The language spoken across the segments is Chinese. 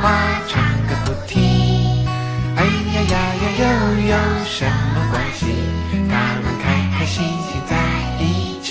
话唱个不停。哎呀呀呀，又有什么关系？他们开开心心在一起。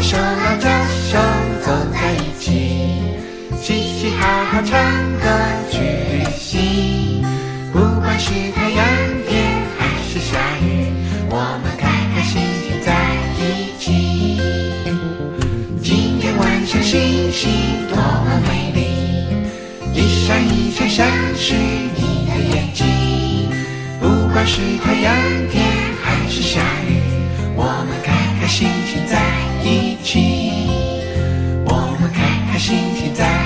手拉着手。唱歌去旅行。不管是太阳天还是下雨，我们开开心心在一起。今天晚上星星多么美丽，一闪一闪像是你的眼睛。不管是太阳天还是下雨，我们开开心心在一起。我们开开心心在。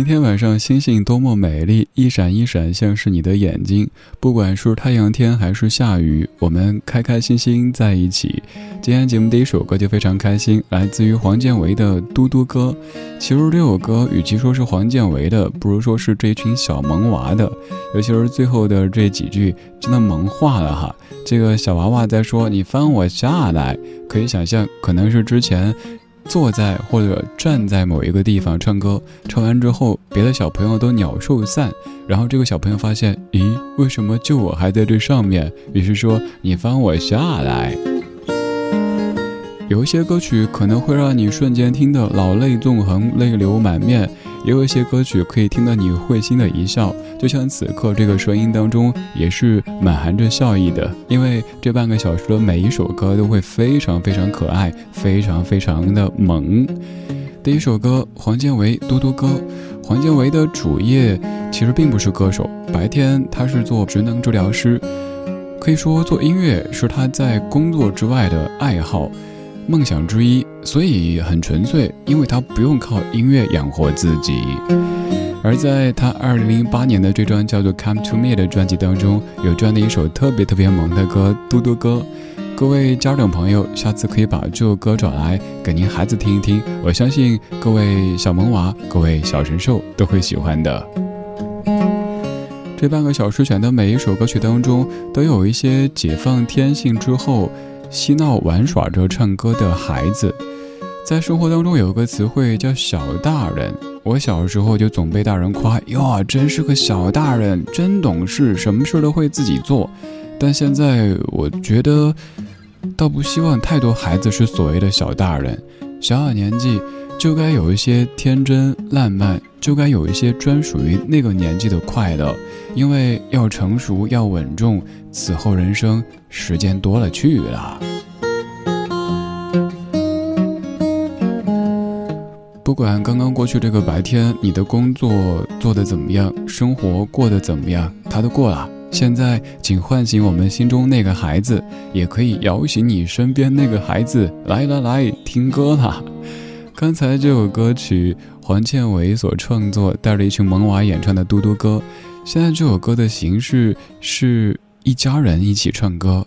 今天晚上星星多么美丽，一闪一闪像是你的眼睛。不管是太阳天还是下雨，我们开开心心在一起。今天节目第一首歌就非常开心，来自于黄建为的《嘟嘟歌》。其实这首歌与其说是黄建为的，不如说是这一群小萌娃的。尤其是最后的这几句，真的萌化了哈。这个小娃娃在说：“你翻我下来。”可以想象，可能是之前。坐在或者站在某一个地方唱歌，唱完之后，别的小朋友都鸟兽散，然后这个小朋友发现，咦，为什么就我还在这上面？于是说：“你放我下来。”有一些歌曲可能会让你瞬间听得老泪纵横、泪流满面。也有一些歌曲可以听到你会心的一笑，就像此刻这个声音当中也是满含着笑意的，因为这半个小时的每一首歌都会非常非常可爱，非常非常的萌。第一首歌，黄建为《嘟嘟歌》。黄建为的主业其实并不是歌手，白天他是做职能治疗师，可以说做音乐是他在工作之外的爱好。梦想之一，所以很纯粹，因为他不用靠音乐养活自己。而在他二零零八年的这张叫做《Come to Me》的专辑当中，有这样的一首特别特别萌的歌《嘟嘟歌》。各位家长朋友，下次可以把这首歌找来给您孩子听一听，我相信各位小萌娃、各位小神兽都会喜欢的。这半个小时选的每一首歌曲当中，都有一些解放天性之后。嬉闹玩耍着唱歌的孩子，在生活当中有个词汇叫“小大人”。我小时候就总被大人夸：“哟，真是个小大人，真懂事，什么事都会自己做。”但现在我觉得，倒不希望太多孩子是所谓的小大人。小小年纪就该有一些天真烂漫，就该有一些专属于那个年纪的快乐。因为要成熟，要稳重，此后人生时间多了去了。不管刚刚过去这个白天，你的工作做得怎么样，生活过得怎么样，他都过了。现在，请唤醒我们心中那个孩子，也可以摇醒你身边那个孩子。来来来，听歌啦！刚才这首歌曲黄建伟所创作，带着一群萌娃演唱的《嘟嘟歌》，现在这首歌的形式是一家人一起唱歌。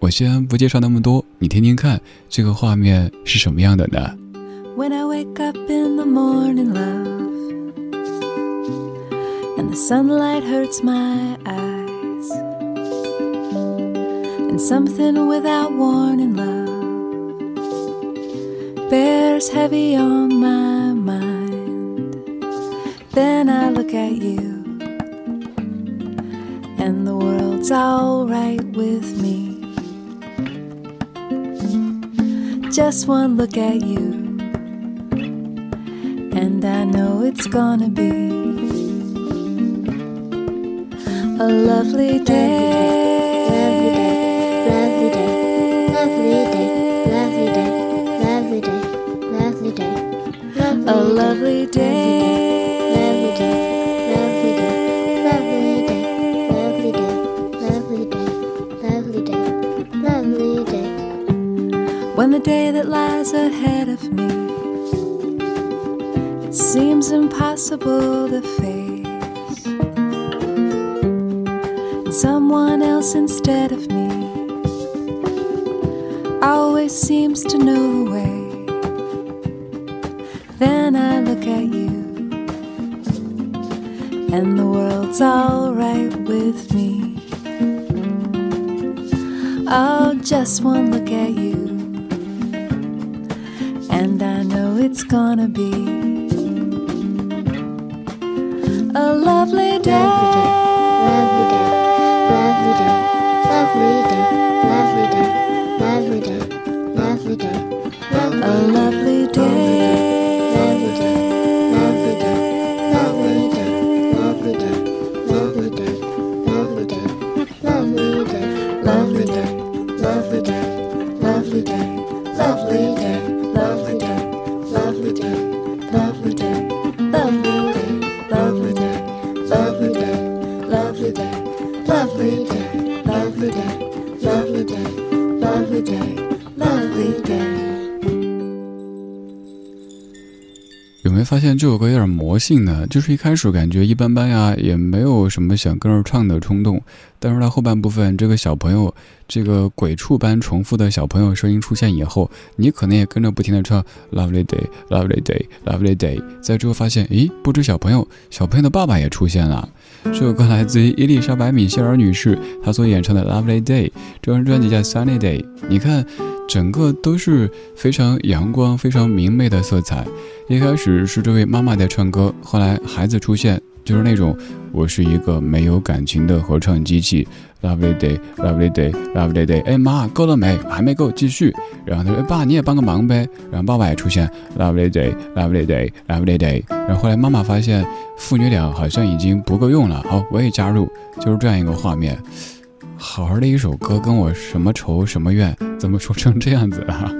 我先不介绍那么多，你听听看，这个画面是什么样的呢？When I wake up in the morning, love, and the sunlight hurts my eyes, and something without warning, love, bears heavy on my mind. Then I look at you, the world's alright with me. just one look at you, and I know it's gonna be a lovely day. Lovely day, lovely day, lovely day, lovely day, lovely day, lovely day, a lovely day. When the day that lies ahead of me it seems impossible to face. And someone else instead of me always seems to know the way. Then i look at you and the world's all right with me. Oh just one look at you it's gonna be a lovely day. Lovely day, lovely day, lovely day, lovely day, lovely day, lovely day, lovely day, a lovely 信呢？就是一开始感觉一般般呀，也没有什么想跟着唱的冲动。但是到后半部分，这个小朋友，这个鬼畜般重复的小朋友声音出现以后，你可能也跟着不停的唱 Lovely day, Lovely day, Lovely day。在之后发现，咦，不止小朋友，小朋友的爸爸也出现了。这首歌来自于伊丽莎白米歇尔女士，她所演唱的 Lovely day，这张专辑叫 Sunny day。你看，整个都是非常阳光、非常明媚的色彩。一开始是这位妈妈在唱歌，后来孩子出现，就是那种我是一个没有感情的合唱机器。Lovely day, lovely day, lovely day。哎妈，够了没？还没够，继续。然后他说：“爸，你也帮个忙呗。”然后爸爸也出现。Lovely day, lovely day, lovely day。然后后来妈妈发现父女俩好像已经不够用了，好，我也加入，就是这样一个画面。好好的一首歌，跟我什么仇什么怨？怎么说成这样子啊？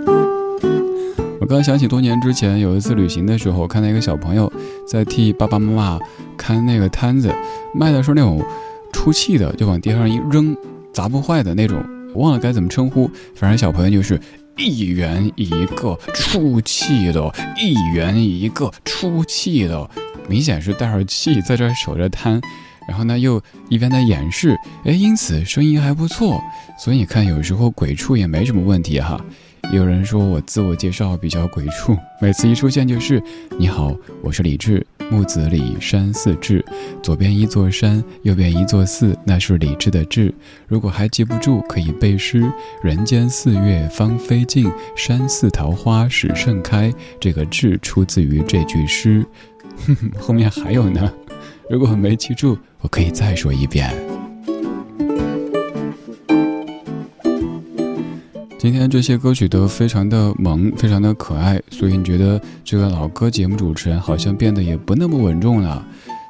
我刚想起多年之前有一次旅行的时候，看到一个小朋友在替爸爸妈妈看那个摊子，卖的是那种出气的，就往地上一扔，砸不坏的那种，忘了该怎么称呼。反正小朋友就是一元一个出气的，一元一个出气的，明显是带着气在这守着摊，然后呢又一边在演示，哎，因此声音还不错。所以你看，有时候鬼畜也没什么问题哈。有人说我自我介绍比较鬼畜，每次一出现就是“你好，我是李志，木子李山寺志，左边一座山，右边一座寺，那是李志的志。如果还记不住，可以背诗：人间四月芳菲尽，山寺桃花始盛开。这个志出自于这句诗，哼哼后面还有呢。如果没记住，我可以再说一遍。今天这些歌曲都非常的萌，非常的可爱，所以你觉得这个老歌节目主持人好像变得也不那么稳重了。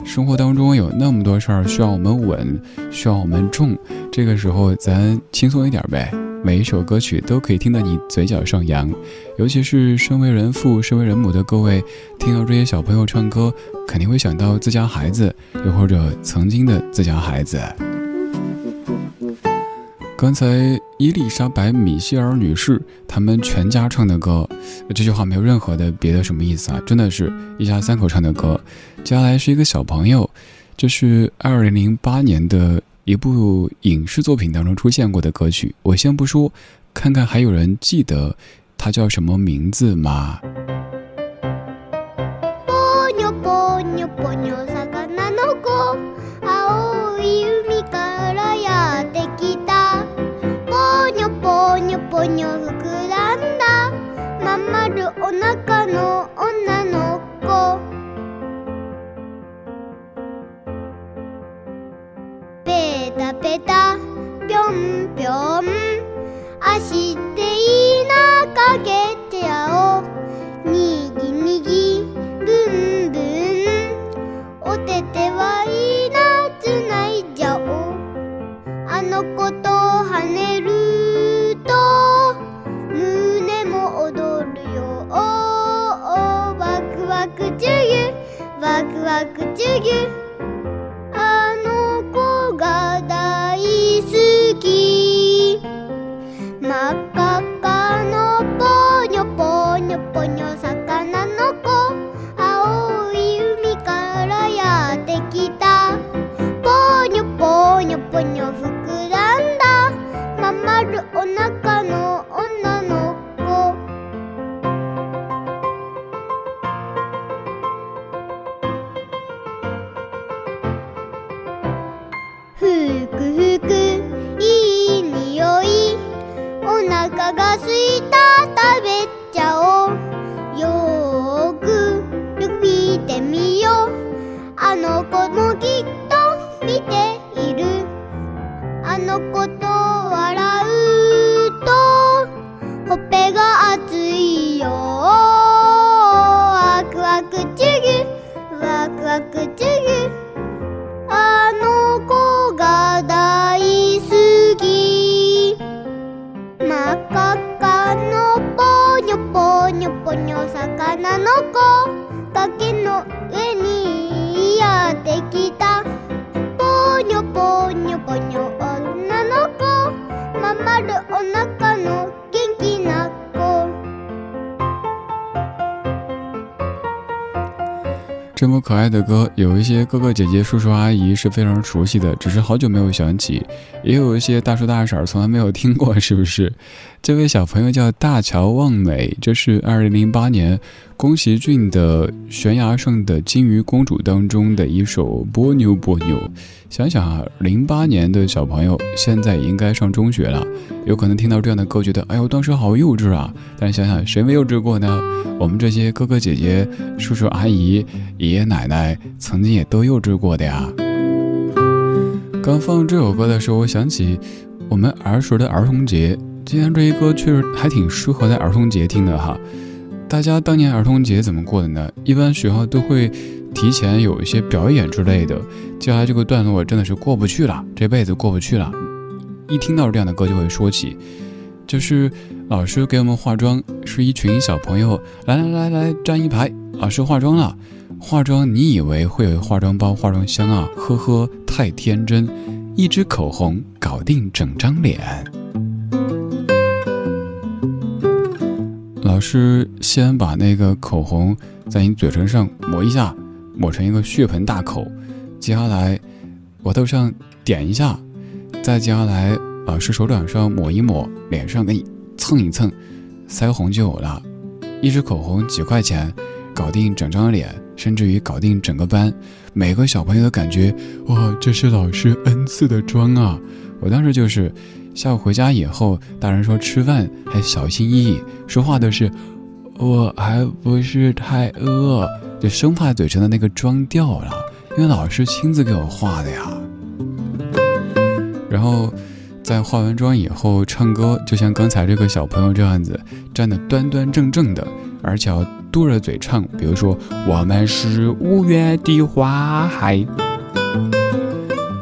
生活当中有那么多事儿需要我们稳，需要我们重，这个时候咱轻松一点呗。每一首歌曲都可以听到你嘴角上扬，尤其是身为人父、身为人母的各位，听到这些小朋友唱歌，肯定会想到自家孩子，又或者曾经的自家孩子。刚才伊丽莎白·米歇尔女士他们全家唱的歌，这句话没有任何的别的什么意思啊，真的是一家三口唱的歌。接下来是一个小朋友，这是二零零八年的一部影视作品当中出现过的歌曲。我先不说，看看还有人记得他叫什么名字吗？よん」「あしていなか」がすいた。可爱的歌，有一些哥哥姐姐、叔叔阿姨是非常熟悉的，只是好久没有想起；也有一些大叔大婶从来没有听过，是不是？这位小朋友叫大乔望美，这是二零零八年宫崎骏的《悬崖上的金鱼公主》当中的一首《波妞波妞》。想想啊，零八年的小朋友现在应该上中学了，有可能听到这样的歌，觉得哎呦，当时好幼稚啊！但是想想，谁没幼稚过呢？我们这些哥哥姐姐、叔叔阿姨、爷爷奶奶奶，曾经也都幼稚过的呀。刚放这首歌的时候，我想起我们儿时的儿童节。今天这一歌确实还挺适合在儿童节听的哈。大家当年儿童节怎么过的呢？一般学校都会提前有一些表演之类的。接下来这个段落真的是过不去了，这辈子过不去了。一听到这样的歌就会说起，就是老师给我们化妆，是一群小朋友来来来来站一排，老师化妆了。化妆你以为会有化妆包、化妆箱啊？呵呵，太天真，一支口红搞定整张脸。老师先把那个口红在你嘴唇上抹一下，抹成一个血盆大口。接下来额头上点一下，再接下来老师手掌上抹一抹，脸上给你蹭一蹭，腮红就有了。一支口红几块钱，搞定整张脸，甚至于搞定整个班。每个小朋友都感觉哇，这是老师恩赐的妆啊！我当时就是。下午回家以后，大人说吃饭还小心翼翼，说话都是我还不是太饿，就生怕嘴唇的那个妆掉了，因为老师亲自给我画的呀。然后在化完妆以后唱歌，就像刚才这个小朋友这样子，站得端端正正的，而且要嘟着嘴唱，比如说我们是五月的花海。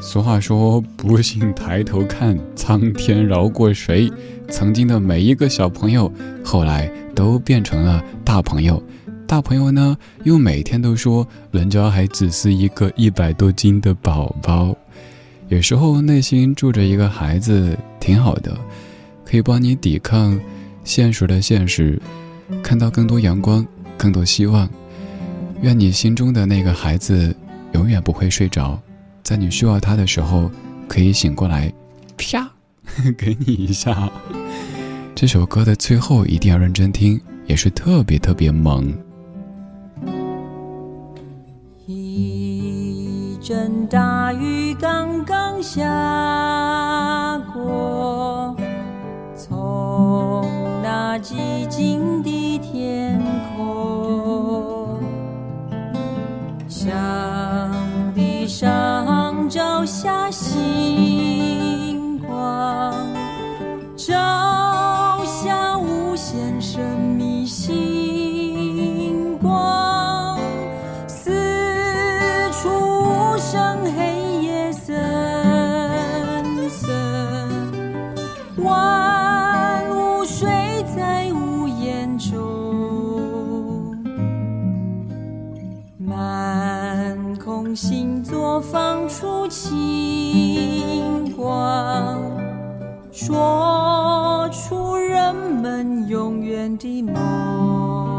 俗话说：“不信抬头看，苍天饶过谁？”曾经的每一个小朋友，后来都变成了大朋友。大朋友呢，又每天都说：“人家还只是一个一百多斤的宝宝。”有时候内心住着一个孩子，挺好的，可以帮你抵抗现实的现实，看到更多阳光，更多希望。愿你心中的那个孩子永远不会睡着，在你需要他的时候可以醒过来，啪，给你一下。这首歌的最后一定要认真听，也是特别特别萌。一阵大雨刚刚下过，从说出人们永远的梦。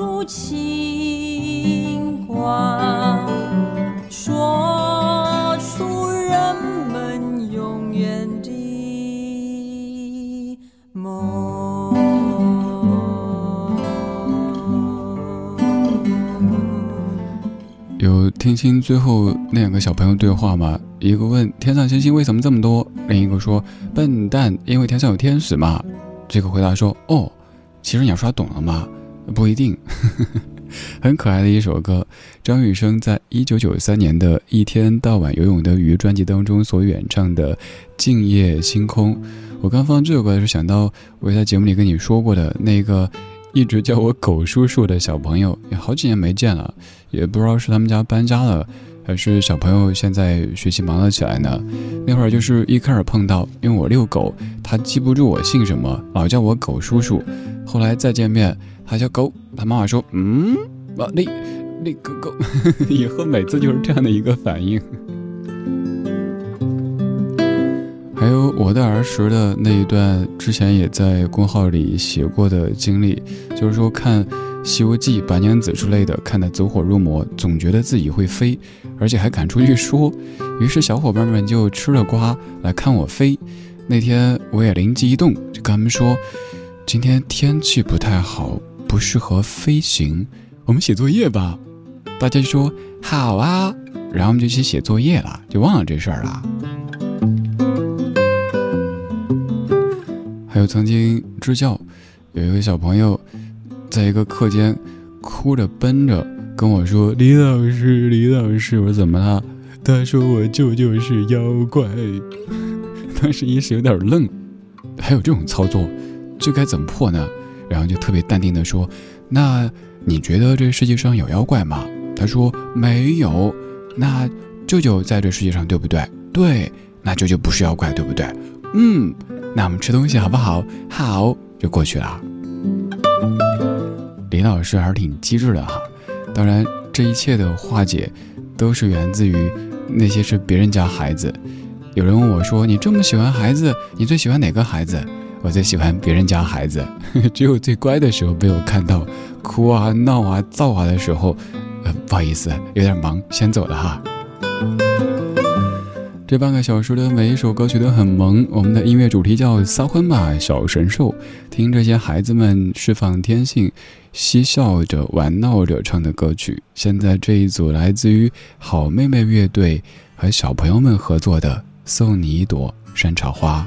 抒情关，说出人们永远的梦。有听清最后那两个小朋友对话吗？一个问天上星星为什么这么多，另一个说笨蛋，因为天上有天使嘛。这个回答说哦，其实你要说懂了吗？不一定。很可爱的一首歌，张雨生在一九九三年的一天到晚游泳的鱼专辑当中所演唱的《静夜星空》。我刚放这首歌的时候想到我在节目里跟你说过的那个。一直叫我狗叔叔的小朋友也好几年没见了，也不知道是他们家搬家了，还是小朋友现在学习忙了起来呢。那会儿就是一开始碰到，因为我遛狗，他记不住我姓什么，老叫我狗叔叔。后来再见面，他叫狗，他妈妈说：“嗯，啊，那那狗狗。”以后每次就是这样的一个反应。还有我的儿时的那一段，之前也在公号里写过的经历，就是说看西游记》《白娘子》之类的看得走火入魔，总觉得自己会飞，而且还敢出去说。于是小伙伴们就吃了瓜来看我飞。那天我也灵机一动，就跟他们说：“今天天气不太好，不适合飞行，我们写作业吧。”大家就说：“好啊。”然后我们就去写作业了，就忘了这事儿了。还有曾经支教，有一个小朋友，在一个课间哭着奔着跟我说：“李老师，李老师，我怎么了？”他说：“我舅舅是妖怪。”当时一时有点愣，还有这种操作，这该怎么破呢？然后就特别淡定的说：“那你觉得这世界上有妖怪吗？”他说：“没有。”那舅舅在这世界上对不对？对，那舅舅不是妖怪，对不对？嗯，那我们吃东西好不好？好，就过去了。李老师还是挺机智的哈。当然，这一切的化解，都是源自于那些是别人家孩子。有人问我说：“你这么喜欢孩子，你最喜欢哪个孩子？”我最喜欢别人家孩子，只有最乖的时候被我看到，哭啊、闹啊、造啊的时候。呃，不好意思，有点忙，先走了哈。这半个小时的每一首歌曲都很萌，我们的音乐主题叫“撒欢吧，小神兽”，听这些孩子们释放天性、嬉笑着玩闹着唱的歌曲。现在这一组来自于好妹妹乐队和小朋友们合作的《送你一朵山茶花》。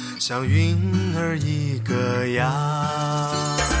像云儿一个样。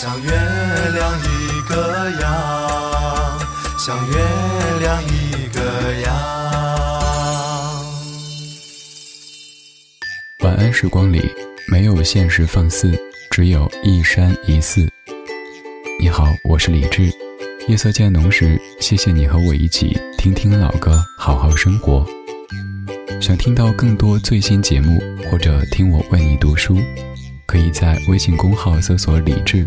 像月亮一。个样，像月亮一个样。晚安时光里没有现实放肆，只有一山一寺。你好，我是李志。夜色渐浓时，谢谢你和我一起听听老歌，好好生活。想听到更多最新节目，或者听我为你读书，可以在微信公号搜索“李志”。